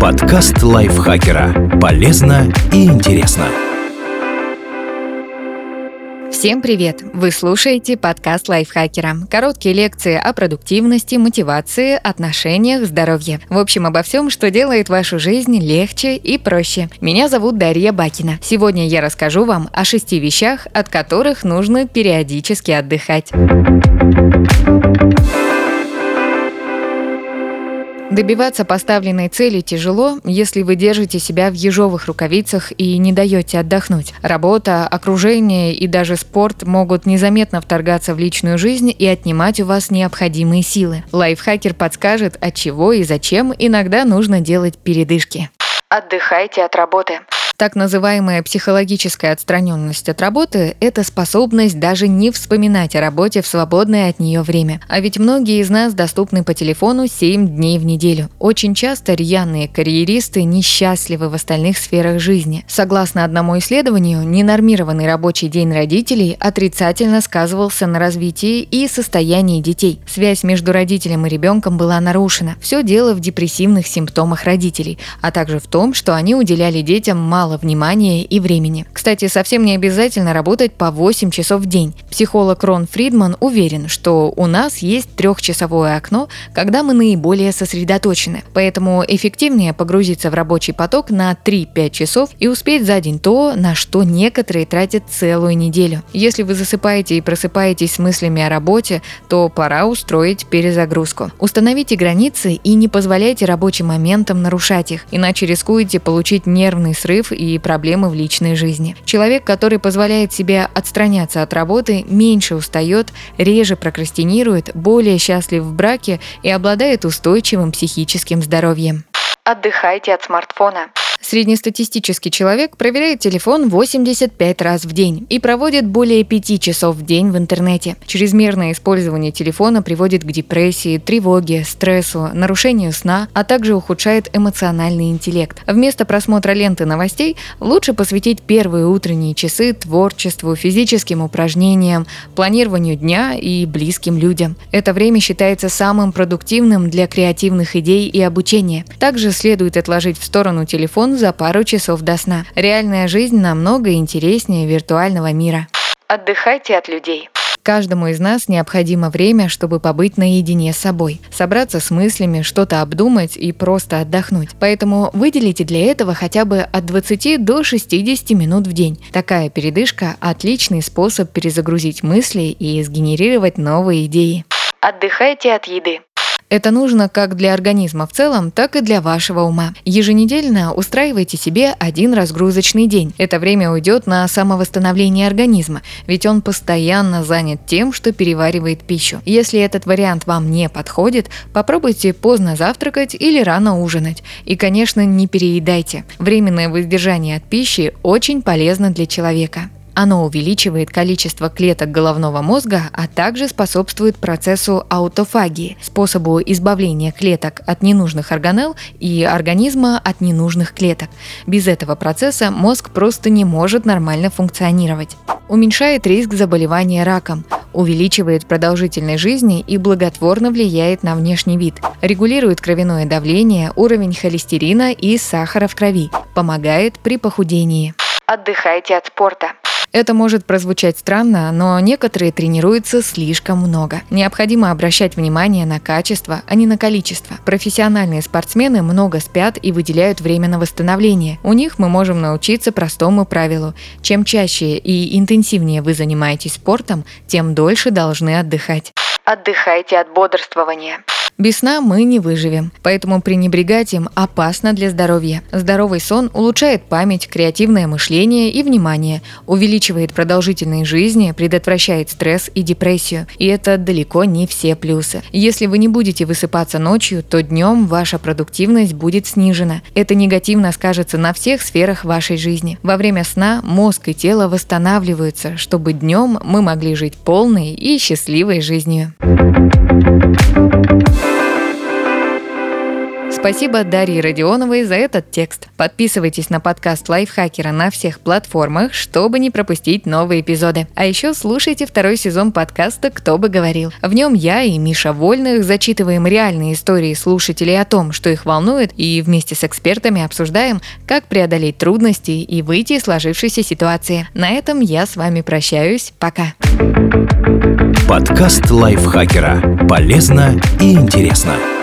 Подкаст лайфхакера. Полезно и интересно. Всем привет! Вы слушаете подкаст лайфхакера. Короткие лекции о продуктивности, мотивации, отношениях, здоровье. В общем, обо всем, что делает вашу жизнь легче и проще. Меня зовут Дарья Бакина. Сегодня я расскажу вам о шести вещах, от которых нужно периодически отдыхать. Добиваться поставленной цели тяжело, если вы держите себя в ежовых рукавицах и не даете отдохнуть. Работа, окружение и даже спорт могут незаметно вторгаться в личную жизнь и отнимать у вас необходимые силы. Лайфхакер подскажет, от чего и зачем иногда нужно делать передышки. Отдыхайте от работы. Так называемая психологическая отстраненность от работы – это способность даже не вспоминать о работе в свободное от нее время. А ведь многие из нас доступны по телефону 7 дней в неделю. Очень часто рьяные карьеристы несчастливы в остальных сферах жизни. Согласно одному исследованию, ненормированный рабочий день родителей отрицательно сказывался на развитии и состоянии детей. Связь между родителем и ребенком была нарушена. Все дело в депрессивных симптомах родителей, а также в том, что они уделяли детям мало мало внимания и времени. Кстати, совсем не обязательно работать по 8 часов в день. Психолог Рон Фридман уверен, что у нас есть трехчасовое окно, когда мы наиболее сосредоточены. Поэтому эффективнее погрузиться в рабочий поток на 3-5 часов и успеть за день то, на что некоторые тратят целую неделю. Если вы засыпаете и просыпаетесь с мыслями о работе, то пора устроить перезагрузку. Установите границы и не позволяйте рабочим моментам нарушать их, иначе рискуете получить нервный срыв и проблемы в личной жизни. Человек, который позволяет себе отстраняться от работы, меньше устает, реже прокрастинирует, более счастлив в браке и обладает устойчивым психическим здоровьем. Отдыхайте от смартфона. Среднестатистический человек проверяет телефон 85 раз в день и проводит более 5 часов в день в интернете. Чрезмерное использование телефона приводит к депрессии, тревоге, стрессу, нарушению сна, а также ухудшает эмоциональный интеллект. Вместо просмотра ленты новостей лучше посвятить первые утренние часы творчеству, физическим упражнениям, планированию дня и близким людям. Это время считается самым продуктивным для креативных идей и обучения. Также следует отложить в сторону телефон за пару часов до сна. Реальная жизнь намного интереснее виртуального мира. Отдыхайте от людей. Каждому из нас необходимо время, чтобы побыть наедине с собой, собраться с мыслями, что-то обдумать и просто отдохнуть. Поэтому выделите для этого хотя бы от 20 до 60 минут в день. Такая передышка – отличный способ перезагрузить мысли и сгенерировать новые идеи. Отдыхайте от еды. Это нужно как для организма в целом, так и для вашего ума. Еженедельно устраивайте себе один разгрузочный день. Это время уйдет на самовосстановление организма, ведь он постоянно занят тем, что переваривает пищу. Если этот вариант вам не подходит, попробуйте поздно завтракать или рано ужинать. И, конечно, не переедайте. Временное воздержание от пищи очень полезно для человека. Оно увеличивает количество клеток головного мозга, а также способствует процессу аутофагии, способу избавления клеток от ненужных органелл и организма от ненужных клеток. Без этого процесса мозг просто не может нормально функционировать. Уменьшает риск заболевания раком, увеличивает продолжительность жизни и благотворно влияет на внешний вид, регулирует кровяное давление, уровень холестерина и сахара в крови, помогает при похудении. Отдыхайте от спорта. Это может прозвучать странно, но некоторые тренируются слишком много. Необходимо обращать внимание на качество, а не на количество. Профессиональные спортсмены много спят и выделяют время на восстановление. У них мы можем научиться простому правилу. Чем чаще и интенсивнее вы занимаетесь спортом, тем дольше должны отдыхать. Отдыхайте от бодрствования. Без сна мы не выживем, поэтому пренебрегать им опасно для здоровья. Здоровый сон улучшает память, креативное мышление и внимание, увеличивает продолжительность жизни, предотвращает стресс и депрессию. И это далеко не все плюсы. Если вы не будете высыпаться ночью, то днем ваша продуктивность будет снижена. Это негативно скажется на всех сферах вашей жизни. Во время сна мозг и тело восстанавливаются, чтобы днем мы могли жить полной и счастливой жизнью. Спасибо Дарье Родионовой за этот текст. Подписывайтесь на подкаст Лайфхакера на всех платформах, чтобы не пропустить новые эпизоды. А еще слушайте второй сезон подкаста «Кто бы говорил». В нем я и Миша Вольных зачитываем реальные истории слушателей о том, что их волнует, и вместе с экспертами обсуждаем, как преодолеть трудности и выйти из сложившейся ситуации. На этом я с вами прощаюсь. Пока. Подкаст Лайфхакера. Полезно и интересно.